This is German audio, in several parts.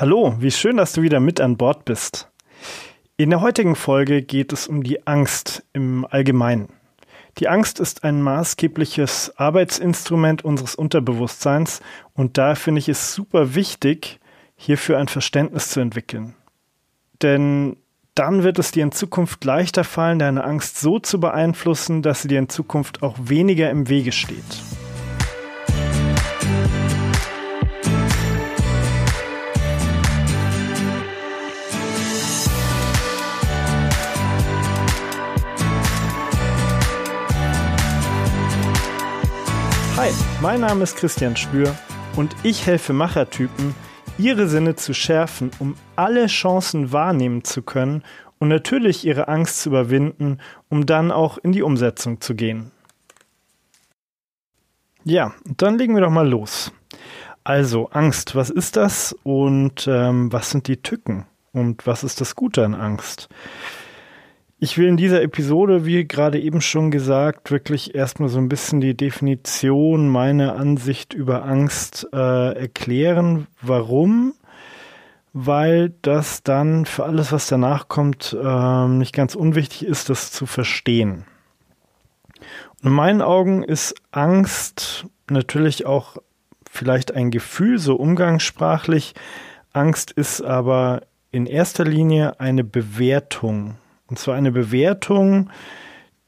Hallo, wie schön, dass du wieder mit an Bord bist. In der heutigen Folge geht es um die Angst im Allgemeinen. Die Angst ist ein maßgebliches Arbeitsinstrument unseres Unterbewusstseins und da finde ich es super wichtig, hierfür ein Verständnis zu entwickeln. Denn dann wird es dir in Zukunft leichter fallen, deine Angst so zu beeinflussen, dass sie dir in Zukunft auch weniger im Wege steht. Mein Name ist Christian Spür und ich helfe Machertypen, ihre Sinne zu schärfen, um alle Chancen wahrnehmen zu können und natürlich ihre Angst zu überwinden, um dann auch in die Umsetzung zu gehen. Ja, dann legen wir doch mal los. Also Angst, was ist das und ähm, was sind die Tücken und was ist das Gute an Angst? Ich will in dieser Episode, wie gerade eben schon gesagt, wirklich erstmal so ein bisschen die Definition, meine Ansicht über Angst äh, erklären. Warum? Weil das dann für alles, was danach kommt, äh, nicht ganz unwichtig ist, das zu verstehen. In meinen Augen ist Angst natürlich auch vielleicht ein Gefühl, so umgangssprachlich. Angst ist aber in erster Linie eine Bewertung und zwar eine Bewertung,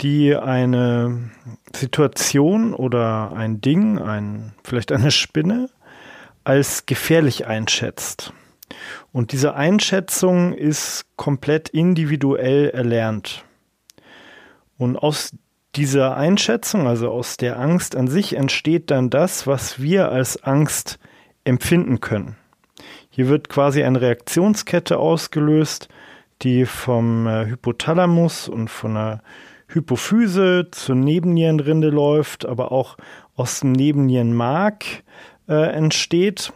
die eine Situation oder ein Ding, ein, vielleicht eine Spinne, als gefährlich einschätzt. Und diese Einschätzung ist komplett individuell erlernt. Und aus dieser Einschätzung, also aus der Angst an sich, entsteht dann das, was wir als Angst empfinden können. Hier wird quasi eine Reaktionskette ausgelöst, die vom äh, Hypothalamus und von der Hypophyse zur Nebennierenrinde läuft, aber auch aus dem Nebennierenmark äh, entsteht.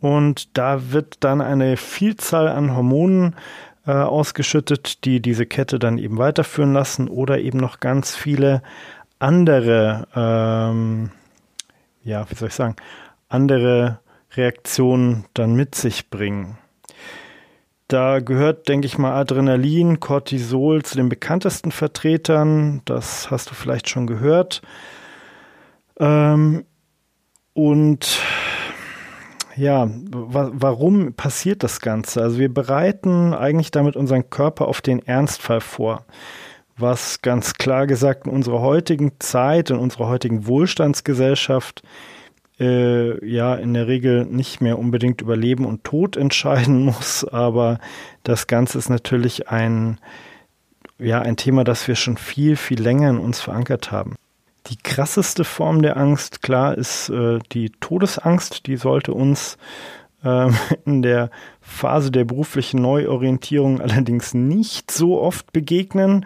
Und da wird dann eine Vielzahl an Hormonen äh, ausgeschüttet, die diese Kette dann eben weiterführen lassen oder eben noch ganz viele andere, ähm, ja, wie soll ich sagen, andere Reaktionen dann mit sich bringen. Da gehört, denke ich mal, Adrenalin, Cortisol zu den bekanntesten Vertretern. Das hast du vielleicht schon gehört. Ähm, und ja, wa warum passiert das Ganze? Also wir bereiten eigentlich damit unseren Körper auf den Ernstfall vor, was ganz klar gesagt in unserer heutigen Zeit, in unserer heutigen Wohlstandsgesellschaft äh, ja in der Regel nicht mehr unbedingt über Leben und Tod entscheiden muss, aber das Ganze ist natürlich ein, ja, ein Thema, das wir schon viel, viel länger in uns verankert haben. Die krasseste Form der Angst, klar, ist äh, die Todesangst. Die sollte uns äh, in der Phase der beruflichen Neuorientierung allerdings nicht so oft begegnen.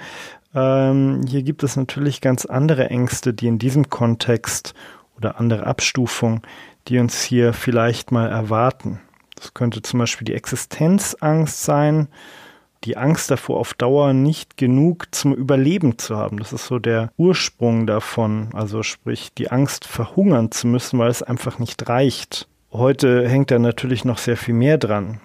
Ähm, hier gibt es natürlich ganz andere Ängste, die in diesem Kontext oder andere Abstufung, die uns hier vielleicht mal erwarten. Das könnte zum Beispiel die Existenzangst sein, die Angst davor, auf Dauer nicht genug zum Überleben zu haben. Das ist so der Ursprung davon. Also sprich, die Angst verhungern zu müssen, weil es einfach nicht reicht. Heute hängt da natürlich noch sehr viel mehr dran.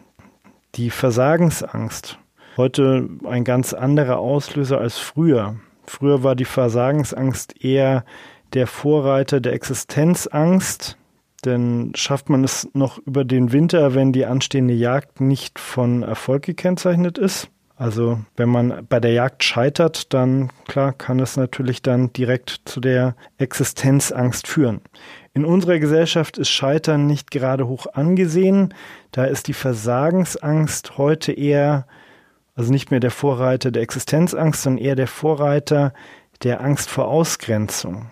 Die Versagensangst. Heute ein ganz anderer Auslöser als früher. Früher war die Versagensangst eher der Vorreiter der Existenzangst, denn schafft man es noch über den Winter, wenn die anstehende Jagd nicht von Erfolg gekennzeichnet ist? Also wenn man bei der Jagd scheitert, dann klar kann es natürlich dann direkt zu der Existenzangst führen. In unserer Gesellschaft ist Scheitern nicht gerade hoch angesehen. Da ist die Versagensangst heute eher, also nicht mehr der Vorreiter der Existenzangst, sondern eher der Vorreiter der Angst vor Ausgrenzung.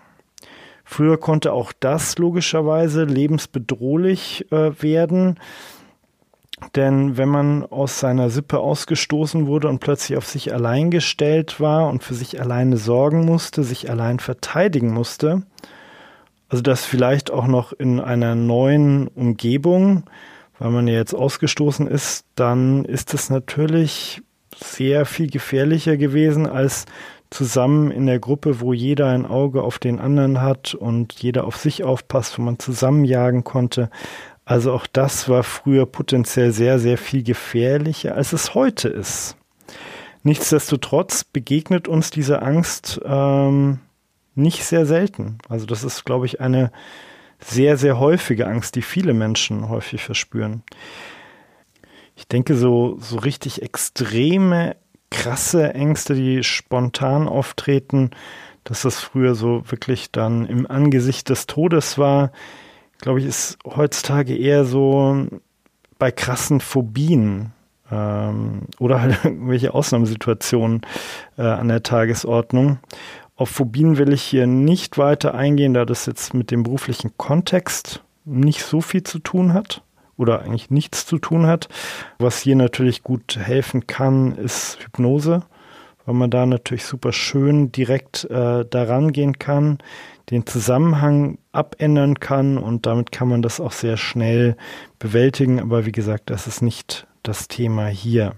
Früher konnte auch das logischerweise lebensbedrohlich äh, werden. Denn wenn man aus seiner Sippe ausgestoßen wurde und plötzlich auf sich allein gestellt war und für sich alleine sorgen musste, sich allein verteidigen musste, also das vielleicht auch noch in einer neuen Umgebung, weil man ja jetzt ausgestoßen ist, dann ist es natürlich sehr viel gefährlicher gewesen, als zusammen in der Gruppe, wo jeder ein Auge auf den anderen hat und jeder auf sich aufpasst, wo man zusammenjagen konnte. Also auch das war früher potenziell sehr, sehr viel gefährlicher, als es heute ist. Nichtsdestotrotz begegnet uns diese Angst ähm, nicht sehr selten. Also das ist, glaube ich, eine sehr, sehr häufige Angst, die viele Menschen häufig verspüren. Ich denke, so, so richtig extreme, krasse Ängste, die spontan auftreten, dass das früher so wirklich dann im Angesicht des Todes war, glaube ich, ist heutzutage eher so bei krassen Phobien ähm, oder halt irgendwelche Ausnahmesituationen äh, an der Tagesordnung. Auf Phobien will ich hier nicht weiter eingehen, da das jetzt mit dem beruflichen Kontext nicht so viel zu tun hat oder eigentlich nichts zu tun hat. Was hier natürlich gut helfen kann, ist Hypnose, weil man da natürlich super schön direkt äh, daran gehen kann, den Zusammenhang abändern kann und damit kann man das auch sehr schnell bewältigen. Aber wie gesagt, das ist nicht das Thema hier.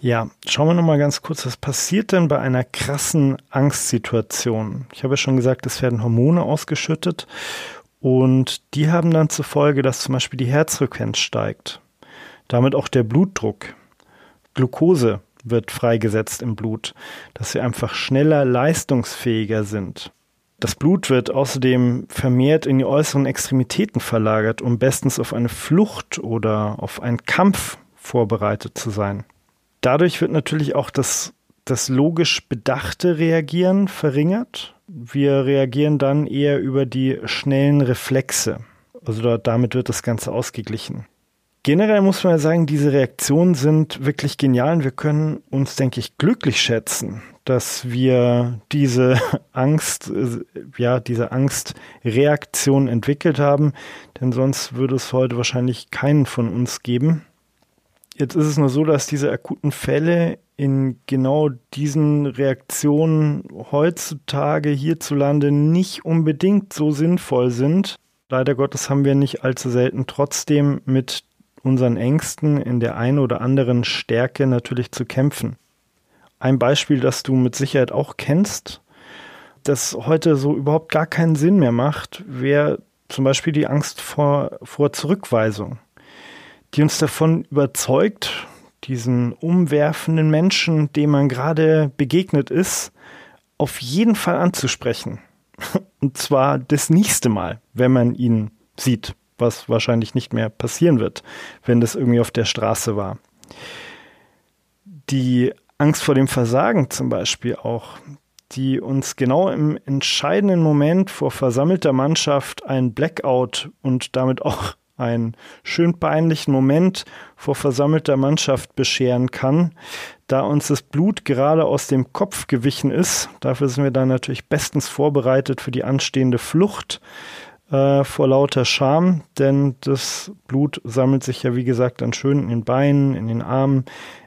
Ja, schauen wir nochmal ganz kurz, was passiert denn bei einer krassen Angstsituation? Ich habe ja schon gesagt, es werden Hormone ausgeschüttet und die haben dann zur Folge, dass zum Beispiel die Herzfrequenz steigt. Damit auch der Blutdruck. Glucose wird freigesetzt im Blut, dass wir einfach schneller leistungsfähiger sind. Das Blut wird außerdem vermehrt in die äußeren Extremitäten verlagert, um bestens auf eine Flucht oder auf einen Kampf vorbereitet zu sein. Dadurch wird natürlich auch das, das logisch bedachte Reagieren verringert. Wir reagieren dann eher über die schnellen Reflexe. Also damit wird das Ganze ausgeglichen. Generell muss man ja sagen, diese Reaktionen sind wirklich genial und wir können uns, denke ich, glücklich schätzen, dass wir diese Angst, ja, diese Angstreaktion entwickelt haben, denn sonst würde es heute wahrscheinlich keinen von uns geben. Jetzt ist es nur so, dass diese akuten Fälle in genau diesen Reaktionen heutzutage hierzulande nicht unbedingt so sinnvoll sind. Leider Gottes haben wir nicht allzu selten trotzdem mit unseren Ängsten in der einen oder anderen Stärke natürlich zu kämpfen. Ein Beispiel, das du mit Sicherheit auch kennst, das heute so überhaupt gar keinen Sinn mehr macht, wäre zum Beispiel die Angst vor, vor Zurückweisung die uns davon überzeugt, diesen umwerfenden Menschen, dem man gerade begegnet ist, auf jeden Fall anzusprechen. Und zwar das nächste Mal, wenn man ihn sieht, was wahrscheinlich nicht mehr passieren wird, wenn das irgendwie auf der Straße war. Die Angst vor dem Versagen zum Beispiel auch, die uns genau im entscheidenden Moment vor versammelter Mannschaft ein Blackout und damit auch einen schön peinlichen Moment vor versammelter Mannschaft bescheren kann, da uns das Blut gerade aus dem Kopf gewichen ist. Dafür sind wir dann natürlich bestens vorbereitet für die anstehende Flucht äh, vor lauter Scham, denn das Blut sammelt sich ja wie gesagt dann schön in den Beinen, in den Armen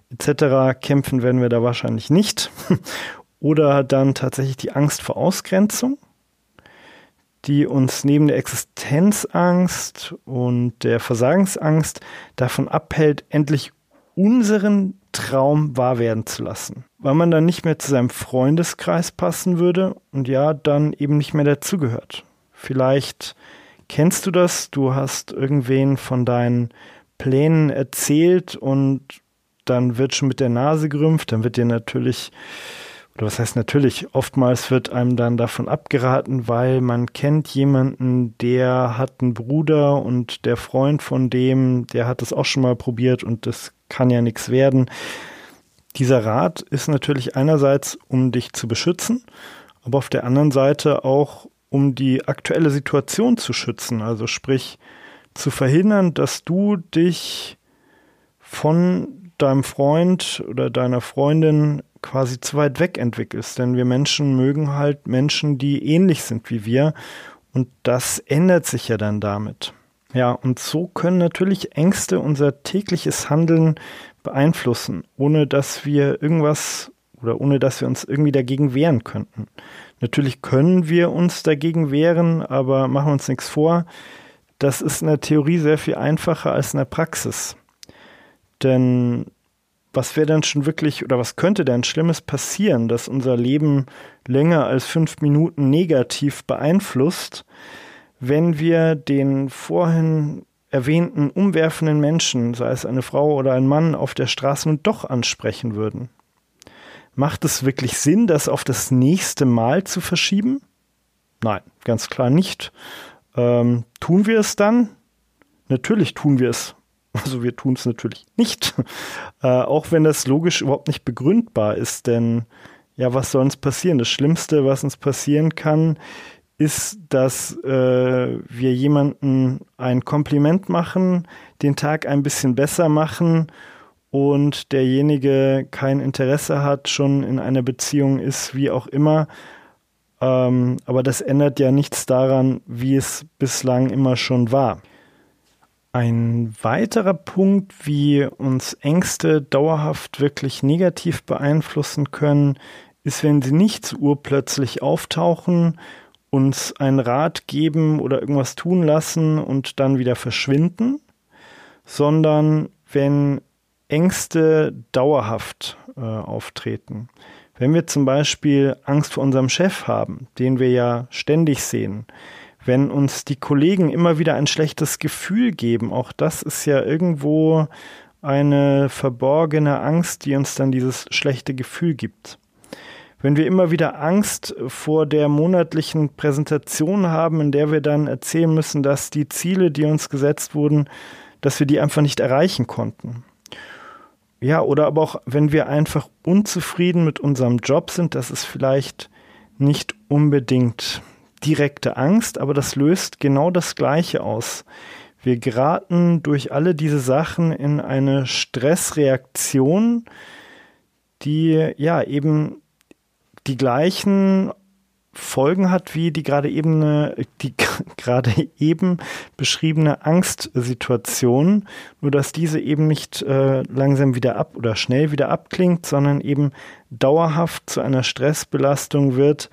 etc. Kämpfen werden wir da wahrscheinlich nicht. Oder dann tatsächlich die Angst vor Ausgrenzung die uns neben der Existenzangst und der Versagensangst davon abhält, endlich unseren Traum wahr werden zu lassen. Weil man dann nicht mehr zu seinem Freundeskreis passen würde und ja, dann eben nicht mehr dazugehört. Vielleicht kennst du das, du hast irgendwen von deinen Plänen erzählt und dann wird schon mit der Nase gerümpft, dann wird dir natürlich oder was heißt natürlich, oftmals wird einem dann davon abgeraten, weil man kennt jemanden, der hat einen Bruder und der Freund von dem, der hat es auch schon mal probiert und das kann ja nichts werden. Dieser Rat ist natürlich einerseits, um dich zu beschützen, aber auf der anderen Seite auch, um die aktuelle Situation zu schützen. Also sprich, zu verhindern, dass du dich von deinem Freund oder deiner Freundin quasi zu weit weg entwickelst. Denn wir Menschen mögen halt Menschen, die ähnlich sind wie wir. Und das ändert sich ja dann damit. Ja, und so können natürlich Ängste unser tägliches Handeln beeinflussen, ohne dass wir irgendwas oder ohne dass wir uns irgendwie dagegen wehren könnten. Natürlich können wir uns dagegen wehren, aber machen wir uns nichts vor. Das ist in der Theorie sehr viel einfacher als in der Praxis. Denn was wäre denn schon wirklich oder was könnte denn Schlimmes passieren, dass unser Leben länger als fünf Minuten negativ beeinflusst, wenn wir den vorhin erwähnten umwerfenden Menschen, sei es eine Frau oder ein Mann, auf der Straße nun doch ansprechen würden? Macht es wirklich Sinn, das auf das nächste Mal zu verschieben? Nein, ganz klar nicht. Ähm, tun wir es dann? Natürlich tun wir es. Also wir tun es natürlich nicht. Äh, auch wenn das logisch überhaupt nicht begründbar ist, denn ja, was soll uns passieren? Das Schlimmste, was uns passieren kann, ist, dass äh, wir jemanden ein Kompliment machen, den Tag ein bisschen besser machen und derjenige kein Interesse hat, schon in einer Beziehung ist, wie auch immer. Ähm, aber das ändert ja nichts daran, wie es bislang immer schon war. Ein weiterer Punkt, wie uns Ängste dauerhaft wirklich negativ beeinflussen können, ist, wenn sie nicht urplötzlich auftauchen, uns einen Rat geben oder irgendwas tun lassen und dann wieder verschwinden, sondern wenn Ängste dauerhaft äh, auftreten. Wenn wir zum Beispiel Angst vor unserem Chef haben, den wir ja ständig sehen, wenn uns die Kollegen immer wieder ein schlechtes Gefühl geben, auch das ist ja irgendwo eine verborgene Angst, die uns dann dieses schlechte Gefühl gibt. Wenn wir immer wieder Angst vor der monatlichen Präsentation haben, in der wir dann erzählen müssen, dass die Ziele, die uns gesetzt wurden, dass wir die einfach nicht erreichen konnten. Ja, oder aber auch, wenn wir einfach unzufrieden mit unserem Job sind, das ist vielleicht nicht unbedingt direkte Angst, aber das löst genau das Gleiche aus. Wir geraten durch alle diese Sachen in eine Stressreaktion, die ja eben die gleichen Folgen hat wie die gerade eben die gerade eben beschriebene Angstsituation, nur dass diese eben nicht äh, langsam wieder ab oder schnell wieder abklingt, sondern eben dauerhaft zu einer Stressbelastung wird.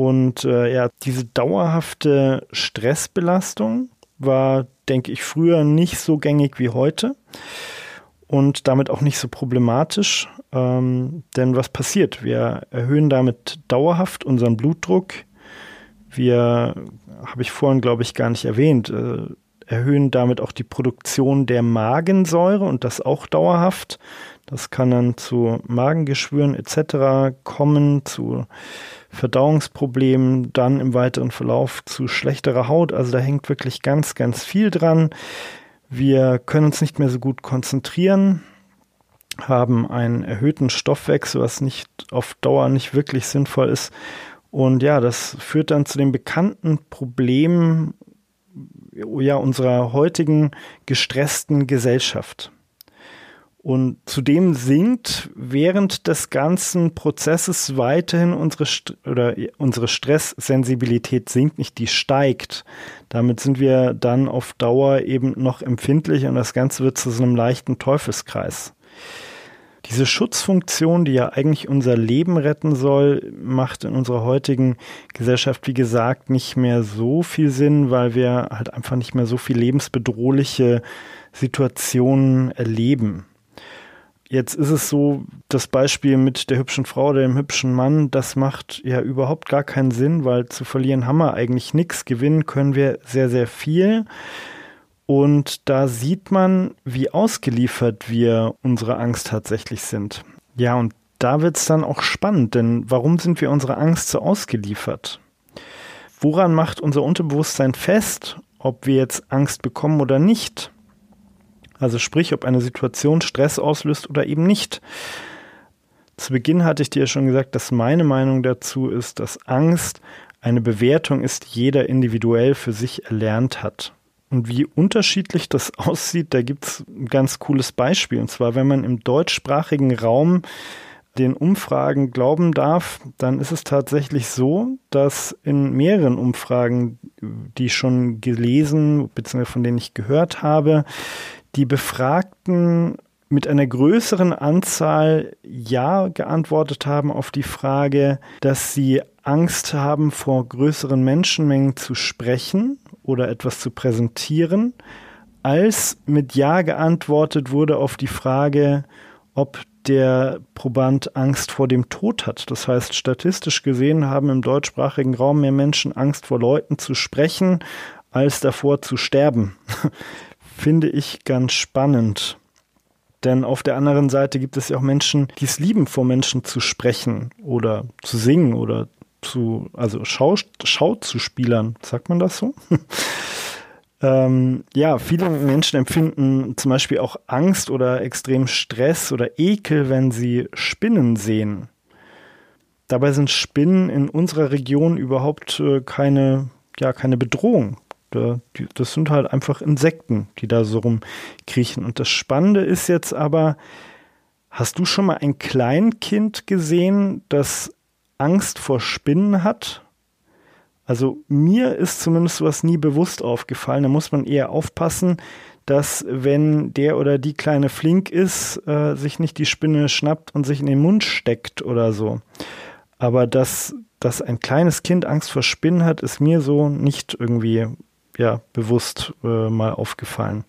Und äh, ja, diese dauerhafte Stressbelastung war, denke ich, früher nicht so gängig wie heute und damit auch nicht so problematisch. Ähm, denn was passiert? Wir erhöhen damit dauerhaft unseren Blutdruck. Wir, habe ich vorhin, glaube ich, gar nicht erwähnt, äh, erhöhen damit auch die Produktion der Magensäure und das auch dauerhaft. Das kann dann zu Magengeschwüren etc. kommen, zu Verdauungsproblemen, dann im weiteren Verlauf zu schlechterer Haut. Also da hängt wirklich ganz, ganz viel dran. Wir können uns nicht mehr so gut konzentrieren haben einen erhöhten Stoffwechsel, was nicht auf Dauer nicht wirklich sinnvoll ist. Und ja, das führt dann zu dem bekannten Problem ja, unserer heutigen gestressten Gesellschaft. Und zudem sinkt während des ganzen Prozesses weiterhin unsere, St oder unsere Stresssensibilität sinkt nicht, die steigt. Damit sind wir dann auf Dauer eben noch empfindlich und das Ganze wird zu so einem leichten Teufelskreis. Diese Schutzfunktion, die ja eigentlich unser Leben retten soll, macht in unserer heutigen Gesellschaft, wie gesagt, nicht mehr so viel Sinn, weil wir halt einfach nicht mehr so viel lebensbedrohliche Situationen erleben. Jetzt ist es so, das Beispiel mit der hübschen Frau oder dem hübschen Mann, das macht ja überhaupt gar keinen Sinn, weil zu verlieren haben wir eigentlich nichts, gewinnen können wir sehr, sehr viel. Und da sieht man, wie ausgeliefert wir unserer Angst tatsächlich sind. Ja, und da wird es dann auch spannend, denn warum sind wir unserer Angst so ausgeliefert? Woran macht unser Unterbewusstsein fest, ob wir jetzt Angst bekommen oder nicht? Also sprich, ob eine Situation Stress auslöst oder eben nicht. Zu Beginn hatte ich dir schon gesagt, dass meine Meinung dazu ist, dass Angst eine Bewertung ist, die jeder individuell für sich erlernt hat. Und wie unterschiedlich das aussieht, da gibt's ein ganz cooles Beispiel. Und zwar, wenn man im deutschsprachigen Raum den Umfragen glauben darf, dann ist es tatsächlich so, dass in mehreren Umfragen, die ich schon gelesen bzw. von denen ich gehört habe, die Befragten mit einer größeren Anzahl Ja geantwortet haben auf die Frage, dass sie Angst haben, vor größeren Menschenmengen zu sprechen oder etwas zu präsentieren, als mit Ja geantwortet wurde auf die Frage, ob der Proband Angst vor dem Tod hat. Das heißt, statistisch gesehen haben im deutschsprachigen Raum mehr Menschen Angst vor Leuten zu sprechen, als davor zu sterben. Finde ich ganz spannend. Denn auf der anderen Seite gibt es ja auch Menschen, die es lieben, vor Menschen zu sprechen oder zu singen oder zu, also Schau, Schau zu spielern. Sagt man das so? ähm, ja, viele Menschen empfinden zum Beispiel auch Angst oder extrem Stress oder Ekel, wenn sie Spinnen sehen. Dabei sind Spinnen in unserer Region überhaupt äh, keine, ja, keine Bedrohung. Das sind halt einfach Insekten, die da so rumkriechen. Und das Spannende ist jetzt aber, hast du schon mal ein Kleinkind gesehen, das Angst vor Spinnen hat? Also mir ist zumindest sowas nie bewusst aufgefallen. Da muss man eher aufpassen, dass wenn der oder die kleine flink ist, äh, sich nicht die Spinne schnappt und sich in den Mund steckt oder so. Aber dass, dass ein kleines Kind Angst vor Spinnen hat, ist mir so nicht irgendwie ja, bewusst äh, mal aufgefallen.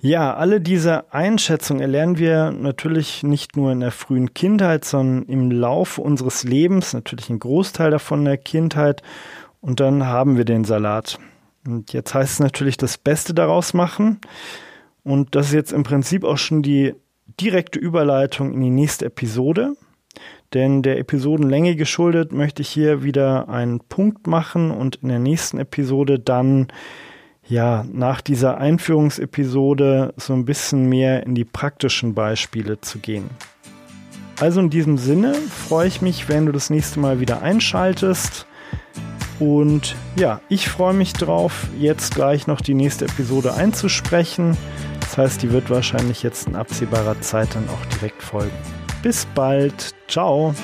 Ja, alle diese Einschätzungen erlernen wir natürlich nicht nur in der frühen Kindheit, sondern im Laufe unseres Lebens, natürlich ein Großteil davon in der Kindheit. Und dann haben wir den Salat. Und jetzt heißt es natürlich das Beste daraus machen. Und das ist jetzt im Prinzip auch schon die direkte Überleitung in die nächste Episode. Denn der Episodenlänge geschuldet möchte ich hier wieder einen Punkt machen und in der nächsten Episode dann ja nach dieser Einführungsepisode so ein bisschen mehr in die praktischen Beispiele zu gehen. Also in diesem Sinne freue ich mich, wenn du das nächste Mal wieder einschaltest. Und ja, ich freue mich drauf, jetzt gleich noch die nächste Episode einzusprechen. Das heißt, die wird wahrscheinlich jetzt in absehbarer Zeit dann auch direkt folgen. Bis bald. Ciao.